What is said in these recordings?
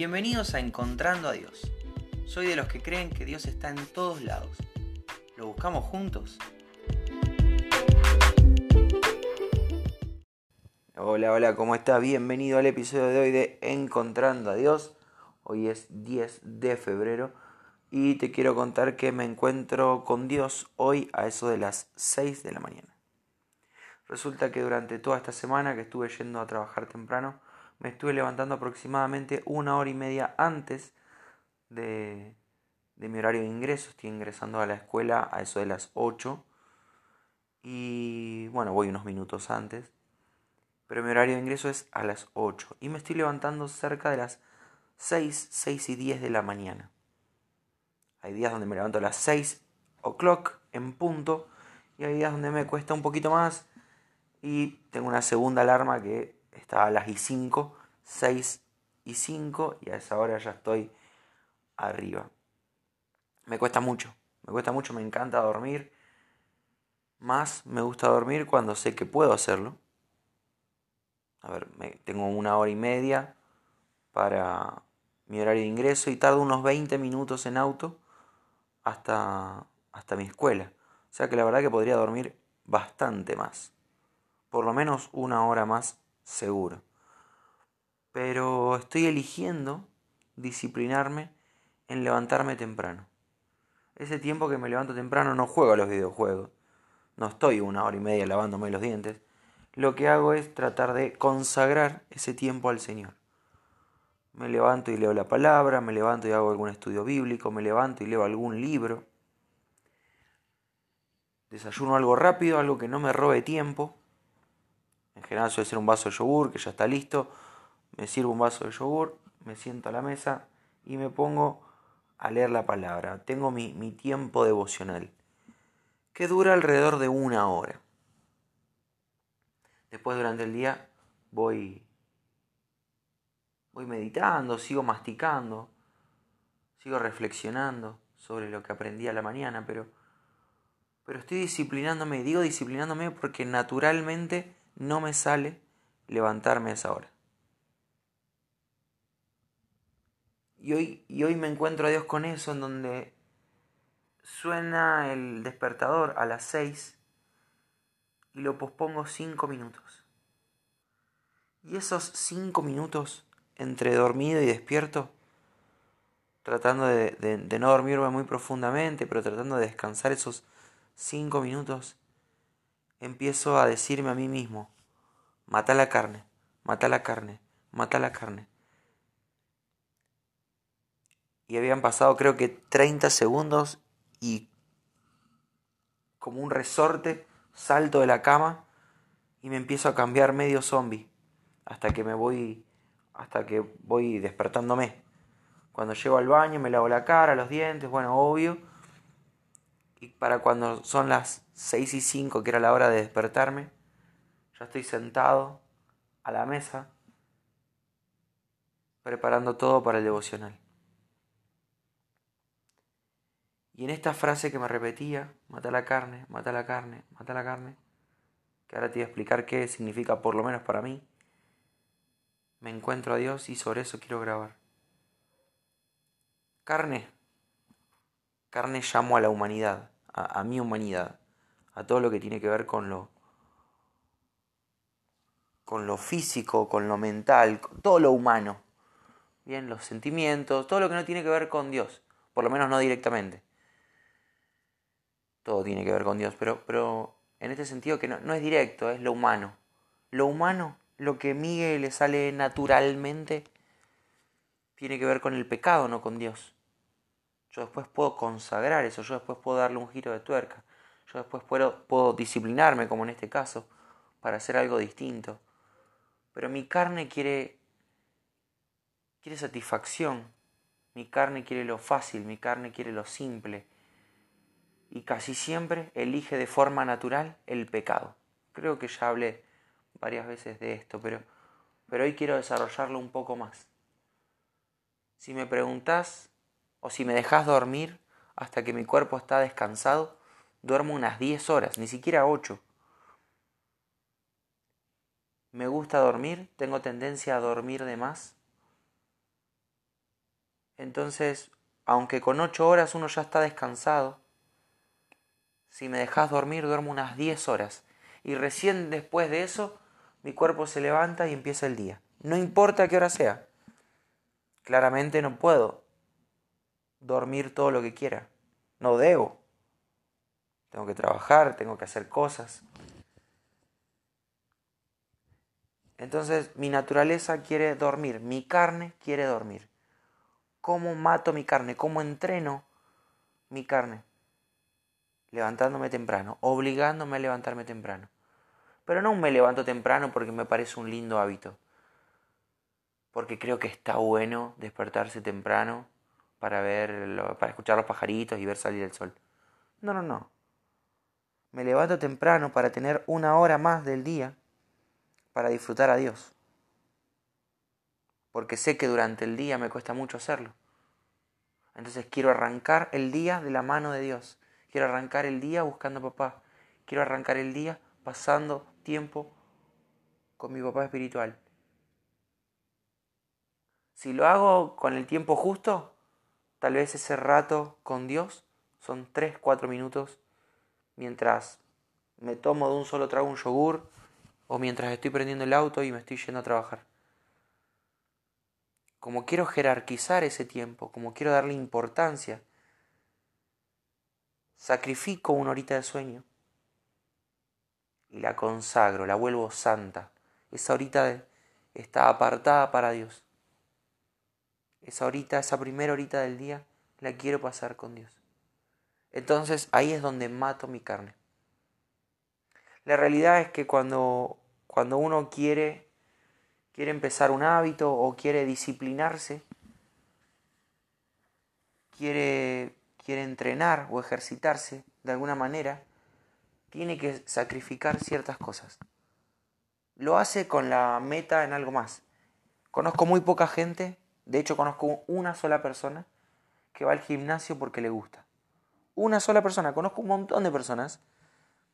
Bienvenidos a Encontrando a Dios. Soy de los que creen que Dios está en todos lados. ¿Lo buscamos juntos? Hola, hola, ¿cómo está? Bienvenido al episodio de hoy de Encontrando a Dios. Hoy es 10 de febrero y te quiero contar que me encuentro con Dios hoy a eso de las 6 de la mañana. Resulta que durante toda esta semana que estuve yendo a trabajar temprano, me estuve levantando aproximadamente una hora y media antes de, mi horario de ingreso. Estoy ingresando a la escuela a eso de las 8. Y bueno, voy unos minutos antes. Pero mi horario de ingreso es a las 8. Y me estoy levantando cerca de las 6, 6 y 10 de la mañana. Hay días donde me levanto a las 6 o'clock en punto. Y hay días donde me cuesta un poquito más. Y tengo una segunda alarma que está a las y 5, 6 y 5 y a esa hora ya estoy arriba. Me cuesta mucho, me cuesta mucho, me encanta dormir. Más me gusta dormir cuando sé que puedo hacerlo. A ver, tengo una hora y media para mi horario de ingreso y tardo unos 20 minutos en auto hasta, hasta mi escuela. O sea que la verdad que podría dormir bastante más. Por lo menos una hora más seguro. Pero estoy eligiendo disciplinarme en levantarme temprano. Ese tiempo que me levanto temprano no juego a los videojuegos. No estoy una hora y media lavándome los dientes. Lo que hago es tratar de consagrar ese tiempo al Señor. Me levanto y leo la palabra, me levanto y hago algún estudio bíblico, me levanto y leo algún libro. Desayuno algo rápido, algo que no me robe tiempo general suele ser un vaso de yogur que ya está listo. Me sirvo un vaso de yogur, me siento a la mesa y me pongo a leer la palabra. Tengo mi, mi tiempo devocional, que dura alrededor de una hora. Después durante el día voy, voy meditando, sigo masticando, sigo reflexionando sobre lo que aprendí a la mañana, pero, pero estoy disciplinándome, digo disciplinándome porque naturalmente no me sale levantarme a esa hora. Y hoy, y hoy me encuentro a Dios con eso, en donde suena el despertador a las seis y lo pospongo cinco minutos. Y esos cinco minutos entre dormido y despierto, tratando de, de no dormirme muy profundamente, pero tratando de descansar esos cinco minutos, empiezo a decirme a mí mismo, mata la carne, mata la carne, mata la carne. Y habían pasado creo que 30 segundos y como un resorte salto de la cama y me empiezo a cambiar medio zombie hasta que me voy hasta que voy despertándome. Cuando llego al baño me lavo la cara, los dientes, bueno, obvio. Y para cuando son las 6 y 5, que era la hora de despertarme, ya estoy sentado a la mesa preparando todo para el devocional. Y en esta frase que me repetía, mata la carne, mata la carne, mata la carne, que ahora te voy a explicar qué significa por lo menos para mí, me encuentro a Dios y sobre eso quiero grabar. Carne. Carne llamo a la humanidad, a, mi humanidad a todo lo que tiene que ver con lo con lo físico, con lo mental, todo lo humano. Bien, los sentimientos, todo lo que no tiene que ver con Dios, por lo menos no directamente. Todo tiene que ver con Dios, pero, pero en este sentido que no, no es directo, es lo humano. Lo humano, lo que Miguel le sale naturalmente, tiene que ver con el pecado, no con Dios. Yo después puedo consagrar eso, yo después puedo darle un giro de tuerca. Yo después puedo, puedo disciplinarme, como en este caso, para hacer algo distinto. Pero mi carne quiere, quiere satisfacción. Mi carne quiere lo fácil, mi carne quiere lo simple. Y casi siempre elige de forma natural el pecado. Creo que ya hablé varias veces de esto, pero, pero hoy quiero desarrollarlo un poco más. Si me preguntas o si me dejas dormir hasta que mi cuerpo está descansado, Duermo unas 10 horas, ni siquiera 8. Me gusta dormir, tengo tendencia a dormir de más. Entonces, aunque con ocho horas uno ya está descansado, si me dejas dormir, duermo unas 10 horas. Y recién después de eso, mi cuerpo se levanta y empieza el día. No importa qué hora sea. Claramente no puedo dormir todo lo que quiera. No debo. Tengo que trabajar, tengo que hacer cosas. Entonces mi naturaleza quiere dormir, mi carne quiere dormir. ¿Cómo mato mi carne? ¿Cómo entreno mi carne? Levantándome temprano, obligándome a levantarme temprano. Pero no me levanto temprano porque me parece un lindo hábito. Porque creo que está bueno despertarse temprano para ver, para escuchar los pajaritos y ver salir el sol. No, no, no. Me levanto temprano para tener una hora más del día para disfrutar a Dios. Porque sé que durante el día me cuesta mucho hacerlo. Entonces quiero arrancar el día de la mano de Dios. Quiero arrancar el día buscando a papá. Quiero arrancar el día pasando tiempo con mi papá espiritual. Si lo hago con el tiempo justo, tal vez ese rato con Dios son 3, 4 minutos mientras me tomo de un solo trago un yogur o mientras estoy prendiendo el auto y me estoy yendo a trabajar. Como quiero jerarquizar ese tiempo, como quiero darle importancia, sacrifico una horita de sueño y la consagro, la vuelvo santa. Esa horita está apartada para Dios. Esa horita, esa primera horita del día, la quiero pasar con Dios. Entonces ahí es donde mato mi carne. La realidad es que cuando, cuando uno quiere, quiere empezar un hábito o quiere disciplinarse, quiere, quiere entrenar o ejercitarse de alguna manera, tiene que sacrificar ciertas cosas. Lo hace con la meta en algo más. Conozco muy poca gente, de hecho conozco una sola persona que va al gimnasio porque le gusta. Una sola persona, conozco un montón de personas,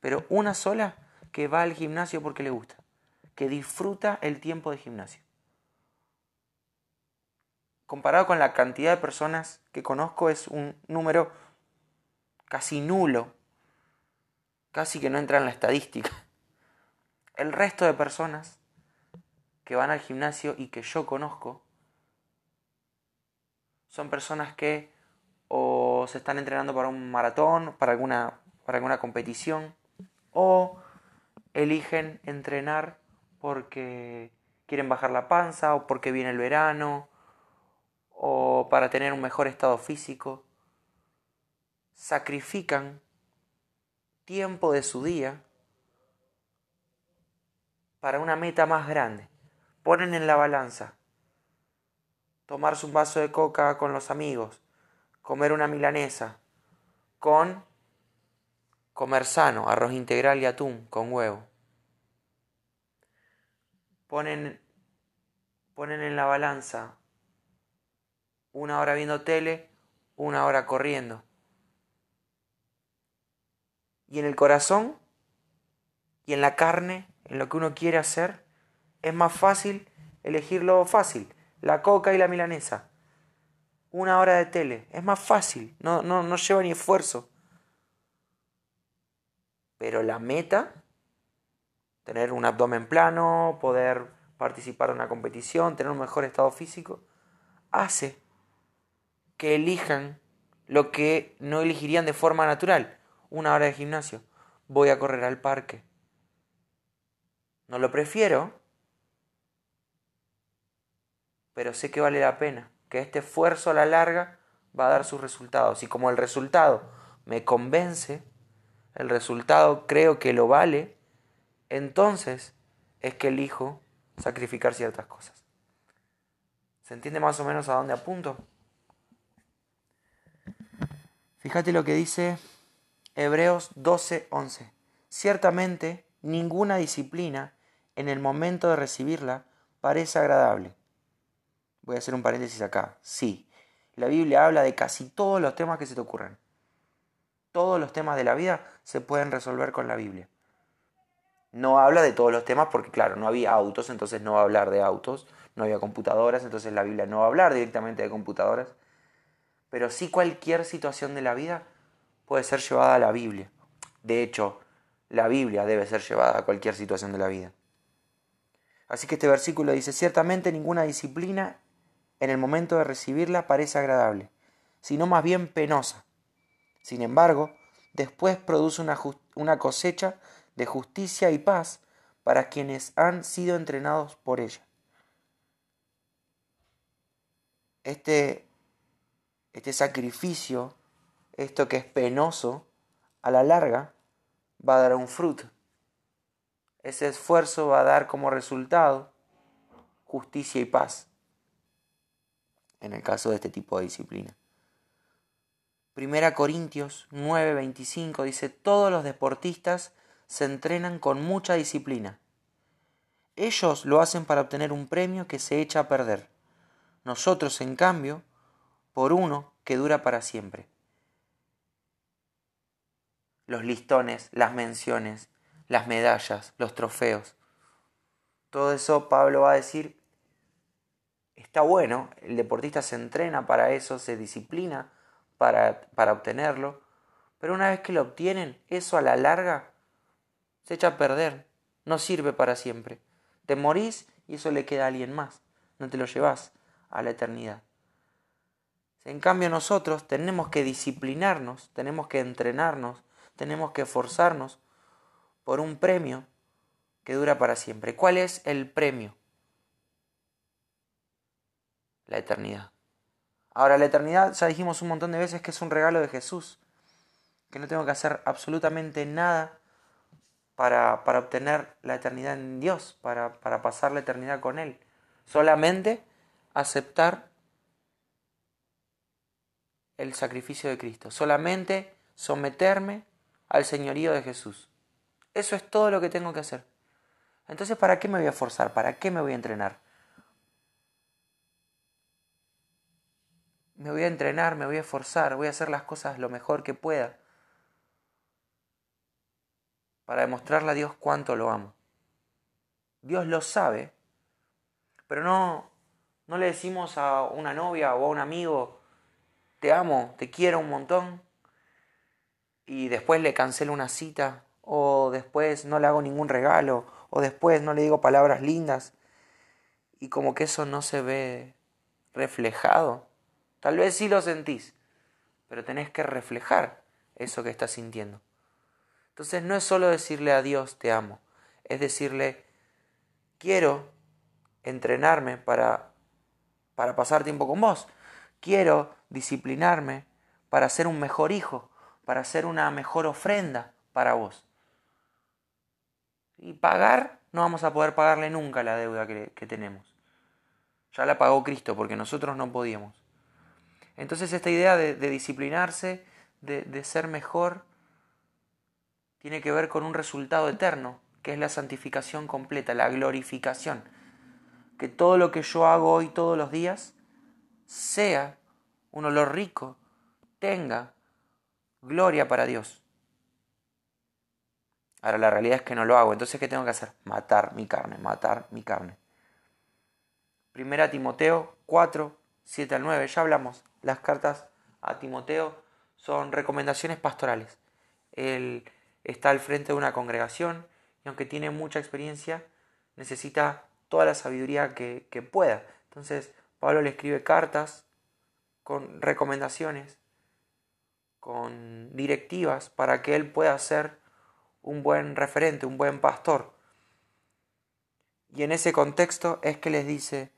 pero una sola que va al gimnasio porque le gusta, que disfruta el tiempo de gimnasio. Comparado con la cantidad de personas que conozco es un número casi nulo casi que no entra en la estadística. El resto de personas que van al gimnasio y que yo conozco son personas que o se están entrenando para un maratón, para alguna, para alguna competición, o eligen entrenar porque quieren bajar la panza o porque viene el verano o para tener un mejor estado físico. Sacrifican tiempo de su día para una meta más grande. Ponen en la balanza tomarse un vaso de coca con los amigos, comer una milanesa, con comer sano, arroz integral y atún con huevo. Ponen, ponen en la balanza una hora viendo tele, una hora corriendo y en el corazón y en la carne, en lo que uno quiere hacer, es más fácil elegir lo fácil, la coca y la milanesa. Una hora de tele, es más fácil, no, no, no lleva ni esfuerzo. Pero la meta, tener un abdomen plano, poder participar en una competición, tener un mejor estado físico, hace que elijan lo que no elegirían de forma natural una hora de gimnasio, voy a correr al parque. No lo prefiero, pero sé que vale la pena, que este esfuerzo a la larga va a dar sus resultados. Y como el resultado me convence, el resultado creo que lo vale, entonces es que elijo sacrificar ciertas cosas. ¿Se entiende más o menos a dónde apunto? Fíjate lo que dice Hebreos 12:11. Ciertamente, ninguna disciplina en el momento de recibirla parece agradable. Voy a hacer un paréntesis acá. Sí, la Biblia habla de casi todos los temas que se te ocurran. Todos los temas de la vida se pueden resolver con la Biblia. No habla de todos los temas porque, claro, no había autos, entonces no va a hablar de autos. No había computadoras, entonces la Biblia no va a hablar directamente de computadoras. pero sí cualquier situación de la vida puede ser llevada a la Biblia. De hecho, la Biblia debe ser llevada a cualquier situación de la vida. Así que este versículo dice, ciertamente ninguna disciplina en el momento de recibirla parece agradable, sino más bien penosa. Sin embargo, después produce una, una cosecha de justicia y paz para quienes han sido entrenados por ella. Este, este sacrificio, esto que es penoso, a la larga va a dar un fruto. Ese esfuerzo va a dar como resultado justicia y paz, en el caso de este tipo de disciplina. Primera Corintios 9:25 dice, todos los deportistas se entrenan con mucha disciplina. Ellos lo hacen para obtener un premio que se echa a perder. Nosotros, en cambio, por uno que dura para siempre. Los listones, las menciones, las medallas, los trofeos. Todo eso Pablo va a decir, está bueno, el deportista se entrena para eso, se disciplina para, para obtenerlo, pero una vez que lo obtienen, eso a la larga se echa a perder, no sirve para siempre. Te morís y eso le queda a alguien más, no te lo llevas a la eternidad. En cambio nosotros tenemos que disciplinarnos, tenemos que entrenarnos, tenemos que esforzarnos por un premio que dura para siempre. ¿Cuál es el premio? La eternidad. Ahora, la eternidad ya dijimos un montón de veces que es un regalo de Jesús, que no tengo que hacer absolutamente nada para, para obtener la eternidad en Dios, para, para pasar la eternidad con Él. Solamente aceptar el sacrificio de Cristo, solamente someterme al señorío de Jesús. Eso es todo lo que tengo que hacer. Entonces, ¿para qué me voy a forzar? ¿Para qué me voy a entrenar? Me voy a entrenar, me voy a esforzar, voy a hacer las cosas lo mejor que pueda para demostrarle a Dios cuánto lo amo. Dios lo sabe, pero no, no le decimos a una novia o a un amigo, te amo, te quiero un montón, y después le cancelo una cita, o después no le hago ningún regalo, o después no le digo palabras lindas, y como que eso no se ve reflejado. Tal vez sí lo sentís, pero tenés que reflejar eso que estás sintiendo. Entonces no es solo decirle a Dios te amo, es decirle quiero entrenarme para, para pasar tiempo con vos, quiero disciplinarme para ser un mejor hijo, para hacer una mejor ofrenda para vos. Y pagar, no vamos a poder pagarle nunca la deuda que, tenemos. Ya la pagó Cristo porque nosotros no podíamos. Entonces esta idea de, disciplinarse, de, de ser mejor, tiene que ver con un resultado eterno, que es la santificación completa, la glorificación. Que todo lo que yo hago hoy todos los días sea un olor rico, tenga gloria para Dios. Ahora la realidad es que no lo hago, entonces ¿qué tengo que hacer? Matar mi carne, matar mi carne. Primera Timoteo 4, 7 al 9, ya hablamos, las cartas a Timoteo son recomendaciones pastorales. El, está al frente de una congregación y aunque tiene mucha experiencia, necesita toda la sabiduría que pueda. Entonces, Pablo le escribe cartas con recomendaciones, con directivas para que él pueda ser un buen referente, un buen pastor. Y en ese contexto es que les dice,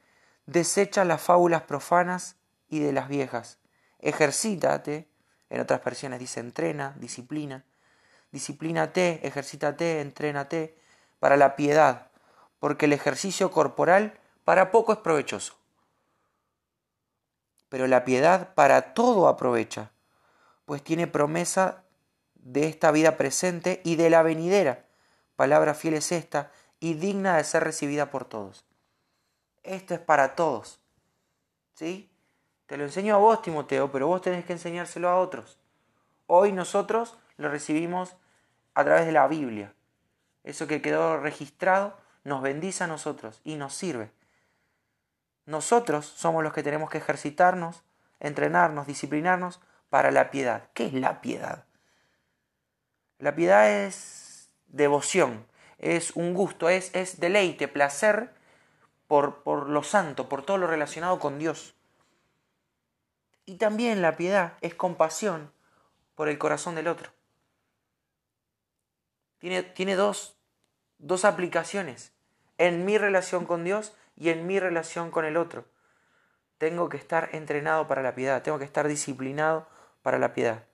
desecha las fábulas profanas y de las viejas, ejercítate, en otras versiones dice entrena, disciplina, disciplínate, ejercítate, entrénate para la piedad, porque el ejercicio corporal para poco es provechoso. Pero la piedad para todo aprovecha, pues tiene promesa de esta vida presente y de la venidera. Palabra fiel es esta y digna de ser recibida por todos. Esto es para todos. ¿Sí? Te lo enseño a vos, Timoteo, pero vos tenés que enseñárselo a otros. Hoy nosotros lo recibimos a través de la Biblia. Eso que quedó registrado nos bendice a nosotros y nos sirve. Nosotros somos los que tenemos que ejercitarnos entrenarnos, disciplinarnos para la piedad. ¿Qué es la piedad? La piedad es devoción, es un gusto, es, es deleite, placer por, por lo santo, por todo lo relacionado con Dios. Y también la piedad es compasión por el corazón del otro. Tiene, tiene dos, dos aplicaciones en mi relación con Dios y en mi relación con el otro. Tengo que estar entrenado para la piedad, tengo que estar disciplinado para la piedad.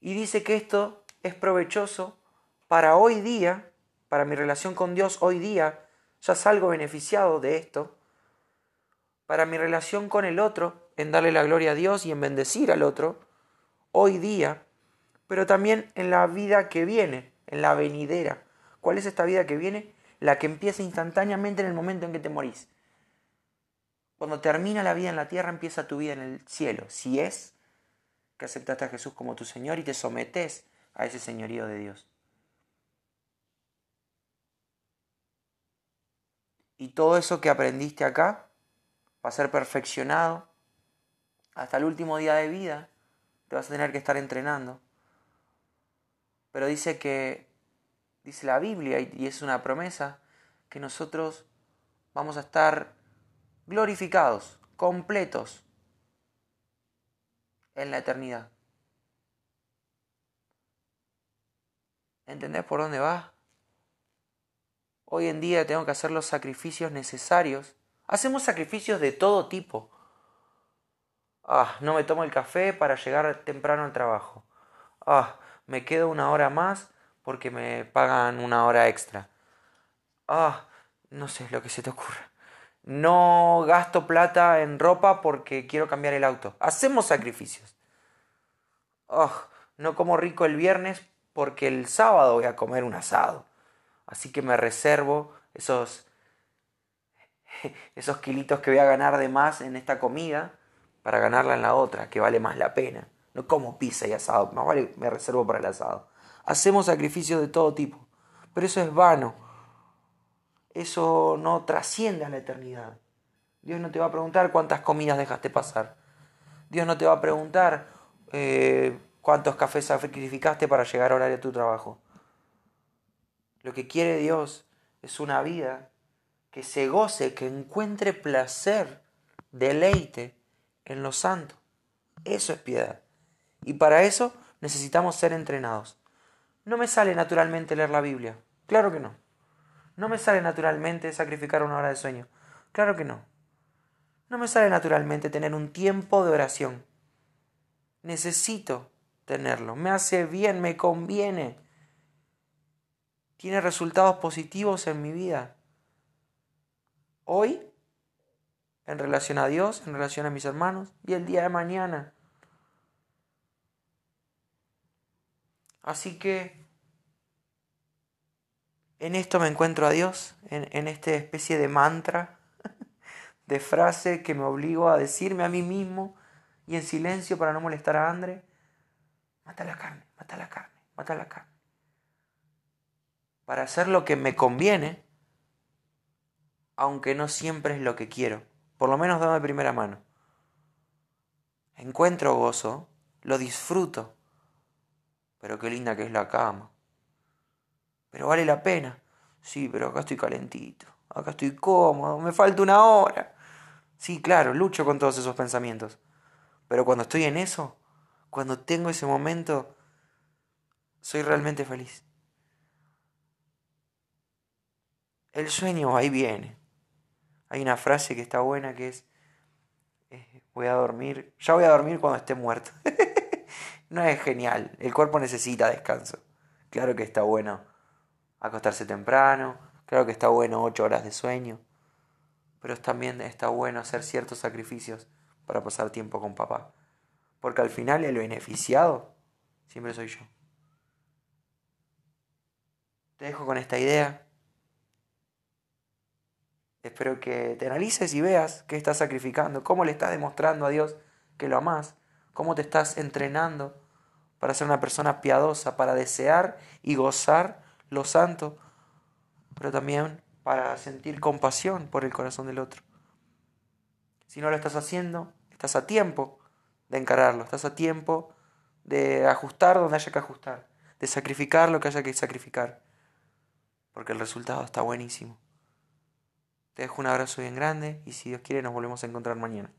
Y dice que esto es provechoso para hoy día, para mi relación con Dios hoy día, ya salgo beneficiado de esto, para mi relación con el otro, en darle la gloria a Dios y en bendecir al otro, hoy día, pero también en la vida que viene, en la venidera. ¿Cuál es esta vida que viene? La que empieza instantáneamente en el momento en que te morís. Cuando termina la vida en la tierra, empieza tu vida en el cielo. Si es que aceptaste a Jesús como tu Señor y te sometes a ese señorío de Dios. Y todo eso que aprendiste acá va a ser perfeccionado hasta el último día de vida. Te vas a tener que estar entrenando. Pero dice que, dice la Biblia, y es una promesa, que nosotros vamos a estar glorificados, completos en la eternidad. ¿Entendés por dónde va? Hoy en día tengo que hacer los sacrificios necesarios. Hacemos sacrificios de todo tipo. Ah, no me tomo el café para llegar temprano al trabajo. Ah, me quedo una hora más porque me pagan una hora extra. Ah, no sé lo que se te ocurra. No gasto plata en ropa porque quiero cambiar el auto. Hacemos sacrificios. Ah, no como rico el viernes porque el sábado voy a comer un asado. Así que me reservo esos, esos kilitos que voy a ganar de más en esta comida para ganarla en la otra, que vale más la pena. No como pizza y asado, más vale me reservo para el asado. Hacemos sacrificios de todo tipo, pero eso es vano. Eso no trasciende a la eternidad. Dios no te va a preguntar cuántas comidas dejaste pasar. Dios no te va a preguntar eh, cuántos cafés sacrificaste para llegar a hora de tu trabajo. Lo que quiere Dios es una vida que se goce, que encuentre placer, deleite en lo santo. Eso es piedad. Y para eso necesitamos ser entrenados. No me sale naturalmente leer la Biblia. Claro que no. No me sale naturalmente sacrificar una hora de sueño. Claro que no. No me sale naturalmente tener un tiempo de oración. Necesito tenerlo. Me hace bien, me conviene tiene resultados positivos en mi vida. Hoy, en relación a Dios, en relación a mis hermanos, y el día de mañana. Así que en esto me encuentro a Dios, en, en esta especie de mantra, de frase que me obligo a decirme a mí mismo y en silencio para no molestar a André, mata la carne, mata la carne, mata la carne para hacer lo que me conviene, aunque no siempre es lo que quiero, por lo menos dame primera mano. Encuentro gozo, lo disfruto, pero qué linda que es la cama. Pero vale la pena. Sí, pero acá estoy calentito, acá estoy cómodo, me falta una hora. Sí, claro, lucho con todos esos pensamientos. Pero cuando estoy en eso, cuando tengo ese momento, soy realmente feliz. El sueño ahí viene. Hay una frase que está buena que es, eh, voy a dormir, ya voy a dormir cuando esté muerto. no es genial, el cuerpo necesita descanso. Claro que está bueno acostarse temprano, claro que está bueno ocho horas de sueño, pero también está bueno hacer ciertos sacrificios para pasar tiempo con papá. Porque al final el beneficiado siempre soy yo. Te dejo con esta idea. Espero que te analices y veas qué estás sacrificando, cómo le estás demostrando a Dios que lo amas, cómo te estás entrenando para ser una persona piadosa, para desear y gozar lo santo, pero también para sentir compasión por el corazón del otro. Si no lo estás haciendo, estás a tiempo de encararlo, estás a tiempo de ajustar donde haya que ajustar, de sacrificar lo que haya que sacrificar, porque el resultado está buenísimo. Te dejo un abrazo bien grande y si Dios quiere nos volvemos a encontrar mañana.